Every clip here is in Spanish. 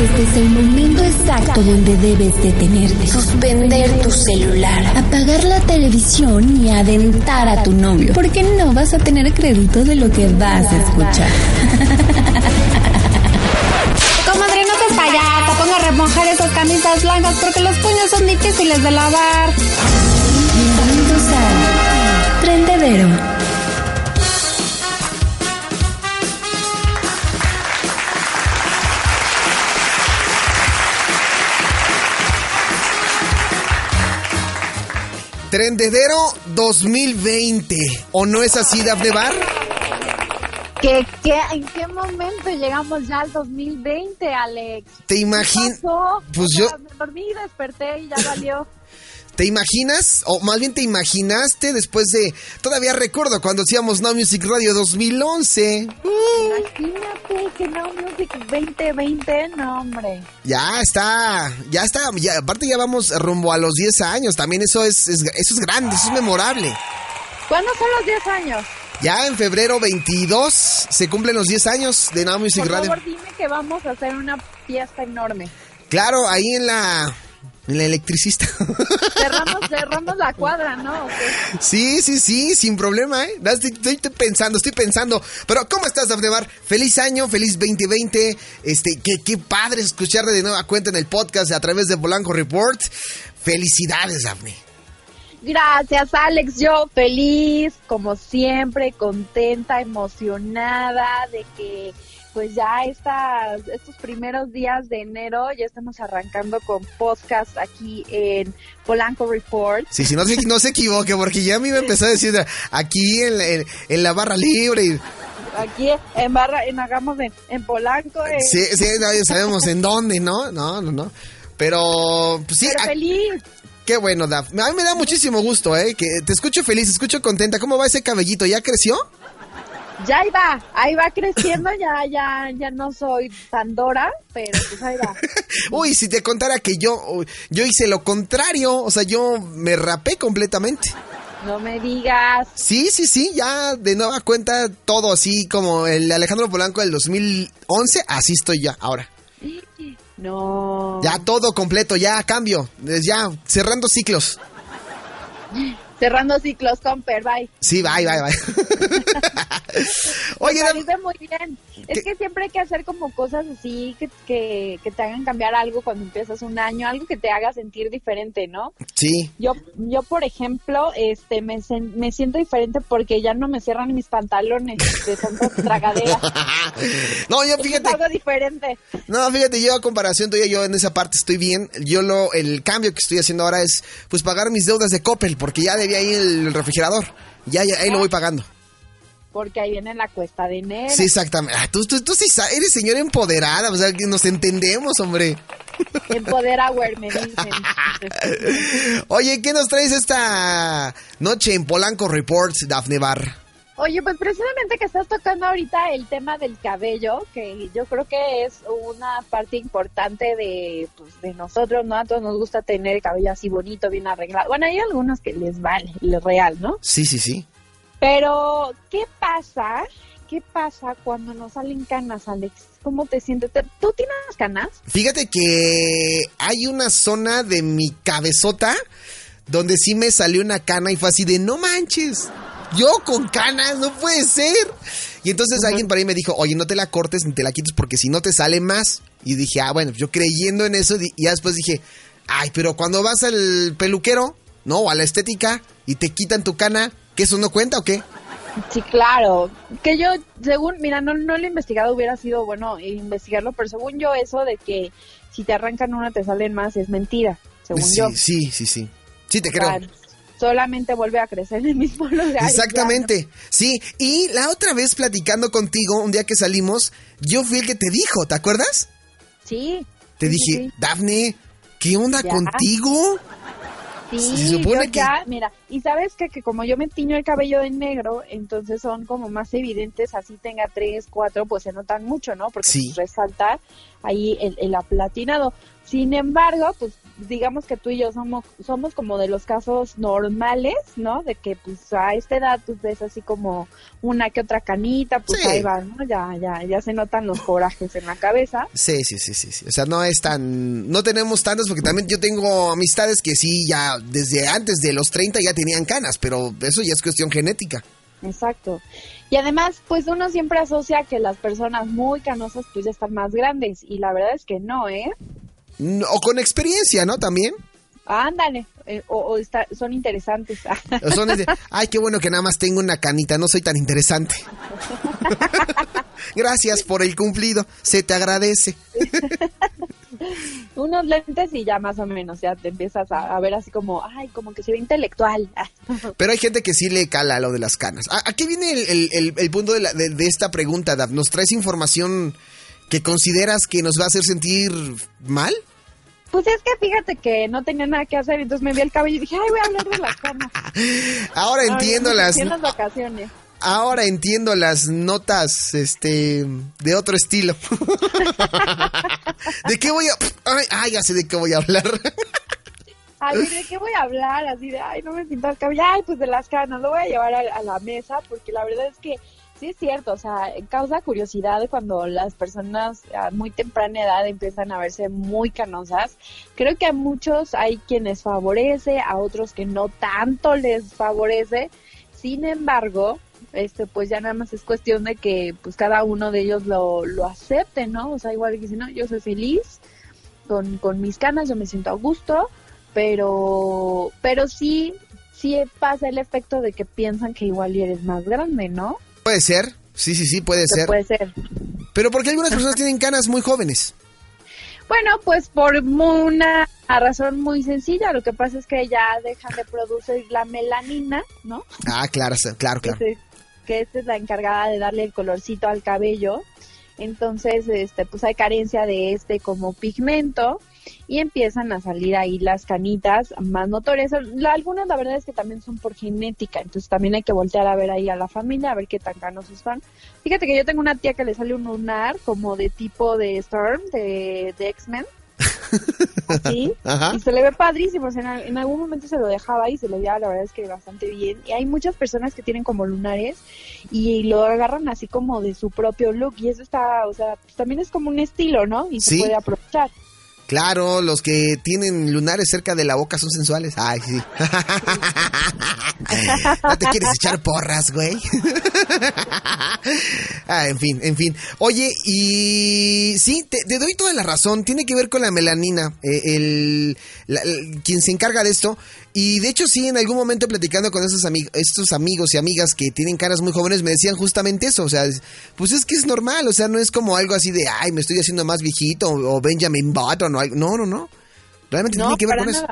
Este es el momento exacto donde debes detenerte. Suspender tu celular, apagar la televisión y adentar a tu novio. Porque no vas a tener crédito de lo que vas a escuchar. Comadre, no seas payasa, ponga a remojar esas camisas blancas porque los puños son difíciles de lavar. Bienvenidos a Trendedero. Trendedero 2020. ¿O no es así, Dafne Bar? ¿Qué, qué, en qué momento llegamos ya al 2020, Alex? ¿Te imaginas? Pues yo... Me dormí y desperté y ya valió. ¿Te imaginas? O más bien te imaginaste después de... Todavía recuerdo cuando hacíamos No Music Radio 2011. Imagínate que No Music 2020, no hombre. Ya está, ya está. Ya, aparte ya vamos rumbo a los 10 años. También eso es, eso es grande, eso es memorable. ¿Cuándo son los 10 años? Ya en febrero 22 se cumplen los 10 años de Now Music Por Radio. Por favor, dime que vamos a hacer una fiesta enorme. Claro, ahí en la en la electricista. Cerramos, cerramos la cuadra, ¿no? Sí, sí, sí, sin problema, ¿eh? Estoy, estoy, pensando, estoy pensando. Pero, ¿cómo estás, Dafne Feliz año, feliz 2020. Este, qué, qué padre escucharte de nueva cuenta en el podcast a través de Polanco Report. Felicidades, Dafne. Gracias, Alex. Yo feliz, como siempre, contenta, emocionada de que pues ya estas, estos primeros días de enero ya estamos arrancando con podcast aquí en Polanco Report. Sí, sí, no se, no se equivoque, porque ya me iba a empezar a decir aquí en, en, la barra libre. Aquí en barra, en hagamos en, en Polanco. Sí, sí, ya sabemos en dónde, ¿no? No, no, no. Pero, pues sí. Pero feliz. Qué bueno, Daf. A mí me da muchísimo gusto, ¿eh? Que te escucho feliz, te escucho contenta. ¿Cómo va ese cabellito? ¿Ya creció? Ya ahí va, ahí va creciendo, ya, ya, ya no soy tan Dora, pero pues ahí va. Uy, si te contara que yo, yo hice lo contrario, o sea, yo me rapé completamente. No me digas. Sí, sí, sí, ya de nueva cuenta todo así como el Alejandro Polanco del 2011, así estoy ya ahora. No. Ya todo completo, ya cambio, ya cerrando ciclos. Cerrando ciclos, Comper, bye. Sí, bye, bye, bye. Oye, me muy bien. Es que siempre hay que hacer como cosas así que, que, que, te hagan cambiar algo cuando empiezas un año, algo que te haga sentir diferente, ¿no? Sí. Yo, yo por ejemplo, este, me, me siento diferente porque ya no me cierran mis pantalones de tanta tragadera. no, yo fíjate. Es algo diferente. No, fíjate, yo a comparación tuya, yo en esa parte estoy bien. Yo lo, el cambio que estoy haciendo ahora es, pues, pagar mis deudas de Coppel, porque ya de ahí el refrigerador. Ya, ya, ahí lo voy pagando. Porque ahí viene la cuesta de enero. Sí, exactamente. Ah, tú, tú, tú sí eres señora empoderada, o sea, que nos entendemos, hombre. Empoderauer, me dicen. Oye, ¿qué nos traes esta noche en Polanco Reports, Dafne Bar? Oye, pues precisamente que estás tocando ahorita el tema del cabello, que yo creo que es una parte importante de, pues, de nosotros, ¿no? A todos nos gusta tener el cabello así bonito, bien arreglado. Bueno, hay algunos que les vale, lo real, ¿no? Sí, sí, sí. Pero, ¿qué pasa? ¿Qué pasa cuando nos salen canas, Alex? ¿Cómo te sientes? ¿Tú tienes canas? Fíjate que hay una zona de mi cabezota donde sí me salió una cana y fue así de, no manches yo con canas, no puede ser. Y entonces alguien por ahí me dijo, oye, no te la cortes ni te la quites porque si no te sale más. Y dije, ah, bueno, yo creyendo en eso, y ya después dije, ay, pero cuando vas al peluquero, ¿no? O a la estética y te quitan tu cana, ¿que eso no cuenta o qué? Sí, claro. Que yo, según, mira, no, no lo he investigado, hubiera sido bueno investigarlo, pero según yo, eso de que si te arrancan una te salen más es mentira, según sí, yo. Sí, sí, sí. Sí, te creo solamente vuelve a crecer en el mismo lugar. Exactamente, sí. Y la otra vez platicando contigo, un día que salimos, yo fui el que te dijo, ¿te acuerdas? Sí. Te dije, Dafne, ¿qué onda contigo? Sí, Se supone que... mira, y sabes que, que como yo me tiño el cabello de negro, entonces son como más evidentes, así tenga tres, cuatro, pues se notan mucho, ¿no? Porque sí. resalta. ahí el, el aplatinado. Sin embargo, pues digamos que tú y yo somos somos como de los casos normales, ¿no? De que pues a esta edad pues ves así como una que otra canita, pues Sí. ahí va, ¿no? Ya ya ya se notan los corajes en la cabeza. Sí, sí, sí, sí, sí. O sea, no es tan... No tenemos tantos porque también yo tengo amistades que sí, ya desde antes de los 30 ya tenían canas, pero eso ya es cuestión genética. Exacto. Y además, pues uno siempre asocia que las personas muy canosas pues ya están más grandes y la verdad es que no, ¿eh? O con experiencia, ¿no? También. Ándale, eh, o, o está- son interesantes. O son de, ay, qué bueno que nada más tengo una canita, no soy tan interesante. Gracias por el cumplido, se te agradece. Unos lentes y ya más o menos, ya te empiezas a, a ver así como, ay, como que se ve intelectual. Pero hay gente que sí le cala lo de las canas. ¿A, a qué viene el, el- el- el punto de, la- de- de esta pregunta, Daf? ¿Nos traes información que consideras que nos va a hacer sentir mal? Pues es que fíjate que no tenía nada que hacer, entonces me vi el cabello y dije, ay, voy a hablar de las canas. Ahora entiendo las... En las vacaciones. Ahora entiendo las notas, este, de otro estilo. ¿De qué voy a...? Ay, ay, ya sé de qué voy a hablar. Ay, ¿de qué voy a hablar? Así de, ay, no me pinto el cabello. Ay, pues de las canas, lo voy a llevar a, a la mesa porque la verdad es que sí es cierto, o sea, causa curiosidad cuando las personas a muy temprana edad empiezan a verse muy canosas. Creo que a muchos hay quienes favorece, a otros que no tanto les favorece. Sin embargo, este pues ya nada más es cuestión de que pues cada uno de ellos lo, lo acepte, ¿no? O sea, igual que si no, yo soy feliz con, con mis canas, yo me siento a gusto, pero, pero sí, sí pasa el efecto de que piensan que igual eres más grande, ¿no? Puede ser, sí, sí, sí, puede ser. puede ser. Pero porque algunas personas tienen canas muy jóvenes. Bueno, pues por una razón muy sencilla, lo que pasa es que ya dejan de producir la melanina, ¿no? Ah, claro, claro, claro. que esta es la encargada de darle el colorcito al cabello. Entonces, este, pues hay carencia de este como pigmento y empiezan a salir ahí las canitas más notorias. Algunas la verdad es que también son por genética, entonces también hay que voltear a ver ahí a la familia, a ver qué tan canosos están. Fíjate que yo tengo una tía que le sale un lunar como de tipo de Storm, de, de X-Men. Así. Ajá. Y se le ve padrísimo, o sea, en, al- en algún momento se lo dejaba y se le veía la verdad es que bastante bien. Y hay muchas personas que tienen como lunares y lo agarran así como de su propio look y eso está, o sea, pues también es como un estilo, ¿no? Y Sí. se puede aprovechar. Claro, los que tienen lunares cerca de la boca son sensuales. Ay, sí. ¿No te quieres echar porras, güey? ah, en fin, en fin. Oye, y sí, te, te doy toda la razón. Tiene que ver con la melanina. eh, el, la- el- quien se encarga de esto. Y de hecho, sí, en algún momento platicando con esos, amigos estos amigos y amigas que tienen caras muy jóvenes, me decían justamente eso. O sea, es- pues es que es normal. O sea, no es como algo así de, ay, me estoy haciendo más viejito o, o Benjamin Button o algo. No, no, no. Realmente No, tiene que ver con eso.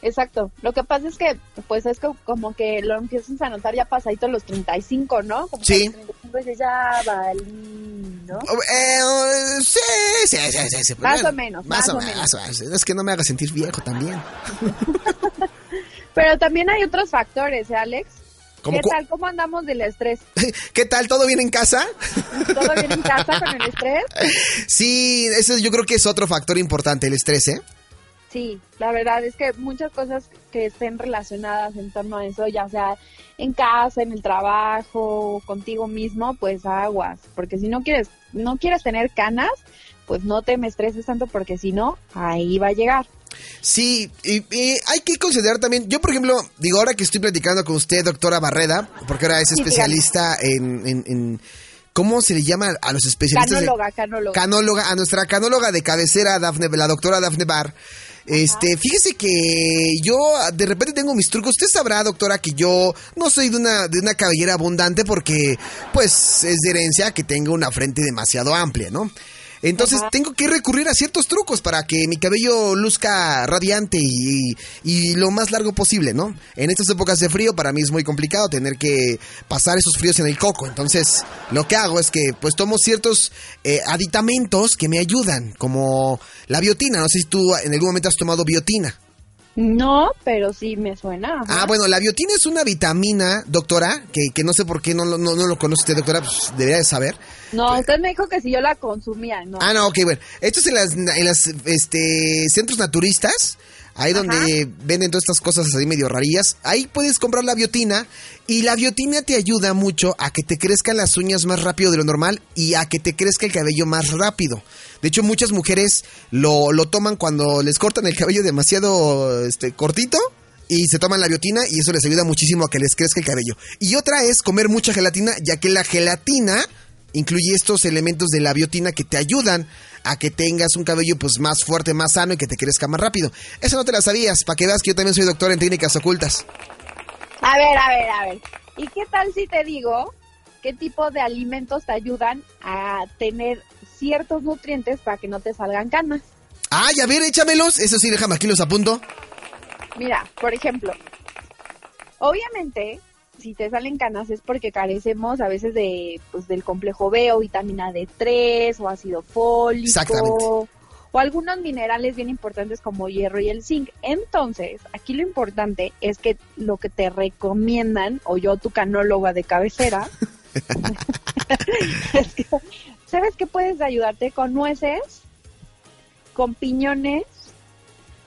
Exacto. Lo que pasa es que, pues es co- como que lo empiezas a notar ya pasadito los 35, ¿no? Como Sí. los 35 dices, ya valí, ¿no? Eh, sí, sí, sí, sí, sí. Más Bueno, o menos, Más, o o menos. Es que no me haga sentir viejo también. Pero también hay otros factores, ¿eh, Alex? ¿Cómo ¿Qué tal? ¿Cómo andamos del estrés? ¿Qué tal? ¿Todo bien en casa? ¿Todo bien en casa con el estrés? Sí, ese yo creo que es otro factor importante, el estrés, ¿eh? Sí, la verdad es que muchas cosas que estén relacionadas en torno a eso, ya sea en casa, en el trabajo, contigo mismo, pues aguas, porque si no quieres, no quieres tener canas, pues no te me estreses tanto porque si no, ahí va a llegar. Sí, y, y hay que considerar también, yo por ejemplo, digo, ahora que estoy platicando con usted, doctora Barreda, porque ahora es Sí, especialista en, en, en- ¿cómo se le llama a los especialistas? Canóloga, canóloga. canóloga, a nuestra canóloga de cabecera, Dafne, la doctora Dafne Bar. Este, fíjese que yo de repente tengo mis trucos. Usted sabrá, doctora, que yo no soy de una, de una cabellera abundante porque, pues, es de herencia que tengo una frente demasiado amplia, ¿no? Entonces Ajá. tengo que recurrir a ciertos trucos para que mi cabello luzca radiante y, y lo más largo posible, ¿no? En estas épocas de frío para mí es muy complicado tener que pasar esos fríos en el coco. Entonces lo que hago es que pues tomo ciertos eh, aditamentos que me ayudan, como la biotina. No sé si tú en algún momento has tomado biotina. No, pero sí me suena. Ah, bueno, la biotina es una vitamina, doctora, que, que no sé por qué no, no, no lo conoce usted, doctora, pues debería de saber. No, usted me dijo que si yo la consumía, no. Ah, no, ok, bueno. Esto es en las, en las este, centros naturistas, ahí donde venden todas estas cosas así medio rarillas. Ahí puedes comprar la biotina y la biotina te ayuda mucho a que te crezcan las uñas más rápido de lo normal y a que te crezca el cabello más rápido. De hecho, muchas mujeres lo, lo toman cuando les cortan el cabello demasiado este, cortito y se toman la biotina y eso les ayuda muchísimo a que les crezca el cabello. Y otra es comer mucha gelatina, ya que la gelatina incluye estos elementos de la biotina que te ayudan a que tengas un cabello pues más fuerte, más sano y que te crezca más rápido. Eso no te la sabías, para que veas que yo también soy doctor en técnicas ocultas. A ver, a ver, a ver. ¿Y qué tal si te digo qué tipo de alimentos te ayudan a tener ciertos nutrientes para que no te salgan canas? Ay, a ver, échamelos. Eso sí, déjame aquí los apunto. Mira, por ejemplo, obviamente si te salen canas es porque carecemos a veces de pues del complejo B o vitamina D3 o ácido fólico o algunos minerales bien importantes como hierro y el zinc. Entonces, aquí lo importante es que lo que te recomiendan o yo tu canóloga de cabecera ¿Sabes qué puedes ayudarte con nueces? Con piñones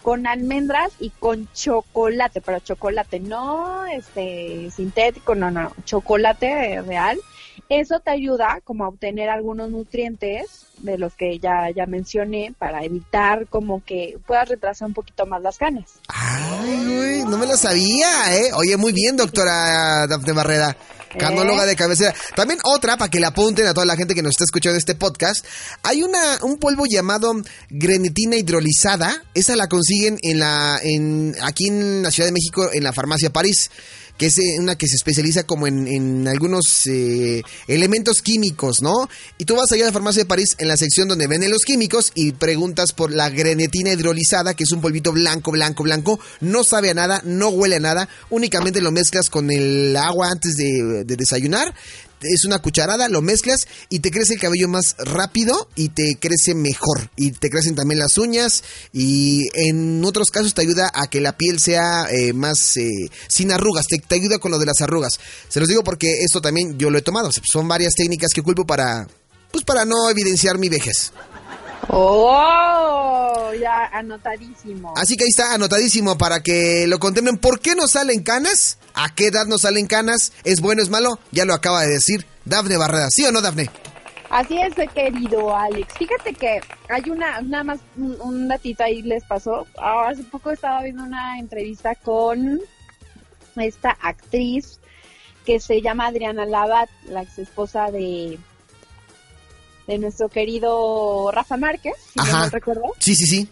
con almendras y con chocolate, pero chocolate no este sintético, no, no, chocolate real. Eso te ayuda como a obtener algunos nutrientes de los que ya, ya mencioné para evitar como que puedas retrasar un poquito más las canas. Ay, no me lo sabía, ¿eh? Oye, muy bien, doctora Dafne Barrera. Canóloga de cabecera. También otra, para que le apunten a toda la gente que nos está escuchando este podcast. Hay una, un polvo llamado grenetina hidrolizada. Esa la consiguen en la, en, aquí en la Ciudad de México, en la farmacia París que es eh, una que se especializa como en, algunos eh, elementos químicos, ¿no? Y tú vas allá a la farmacia de París en la sección donde venden los químicos y preguntas por la grenetina hidrolizada, que es un polvito blanco, blanco, blanco, no sabe a nada, no huele a nada, únicamente lo mezclas con el agua antes de, de desayunar, es una cucharada, lo mezclas y te crece el cabello más rápido y te crece mejor. Y te crecen también las uñas y en otros casos te ayuda a que la piel sea eh, más eh, sin arrugas, te, ayuda con lo de las arrugas. Se los digo porque esto también yo lo he tomado. son varias técnicas que culpo para, pues para no evidenciar mi vejez. Oh, ya anotadísimo. Así que ahí está anotadísimo para que lo contemplen. ¿Por qué nos salen canas? ¿A qué edad nos salen canas? ¿Es bueno, es malo? Ya lo acaba de decir Dafne Barrera. ¿Sí o no, Dafne? Así es, querido Alex. Fíjate que hay una, nada más un, datito ahí les pasó. Ah, hace poco estaba viendo una entrevista con esta actriz que se llama Adriana Labat, la ex esposa de de nuestro querido Rafa Márquez, si no recuerdo. Sí, sí, sí.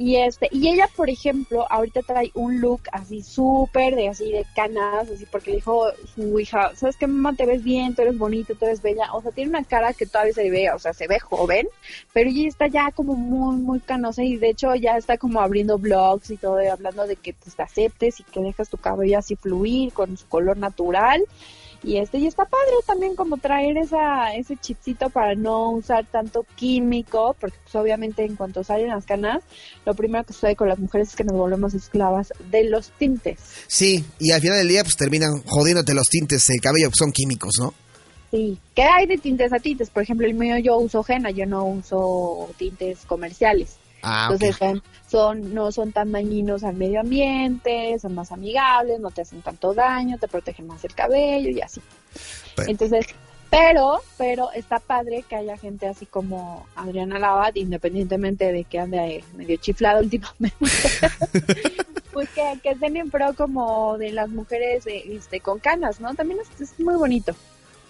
Y este, y ella, por ejemplo, ahorita trae un look así súper de así de canas, así porque dijo su hija, ¿sabes qué mamá? Te ves bien, tú eres bonito, tú eres bella. O sea, tiene una cara que todavía se ve, o sea, se ve joven, pero ella está ya como muy, muy canosa y de hecho ya está como abriendo blogs y todo, hablando de que te aceptes y que dejas tu cabello así fluir con su color natural y este y está padre también como traer esa ese chipcito para no usar tanto químico porque pues obviamente en cuanto salen las canas lo primero que sucede con las mujeres es que nos volvemos esclavas de los tintes sí y al final del día pues terminan jodiéndote los tintes el cabello son químicos no Sí, ¿qué hay de tintes a tintes? Por ejemplo, el mío yo uso henna, yo no uso tintes comerciales. Ah, Entonces son, no son tan dañinos al medio ambiente, son más amigables, no te hacen tanto daño, te protegen más el cabello y así. Entonces, pero, pero está padre que haya gente así como Adriana Labat, independientemente de que ande medio chiflado últimamente, pues que, que estén en pro como de las mujeres este, con canas, ¿no? También es muy bonito.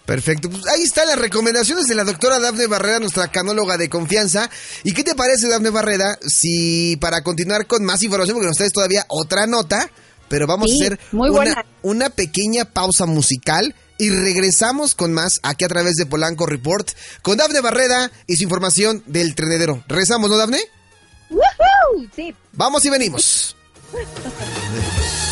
Perfecto. Pues ahí están las recomendaciones de la doctora Dafne Barrera, nuestra canóloga de confianza. ¿Y qué te parece, Dafne Barrera, si para continuar con más información, porque nos traes todavía otra nota, pero vamos a hacer una, una, pequeña pausa musical y regresamos con más aquí a través de Polanco Report con Dafne Barrera y su información del trenedero. ¿Regresamos, no, Dafne? ¡Woohoo! Sí. Vamos y venimos.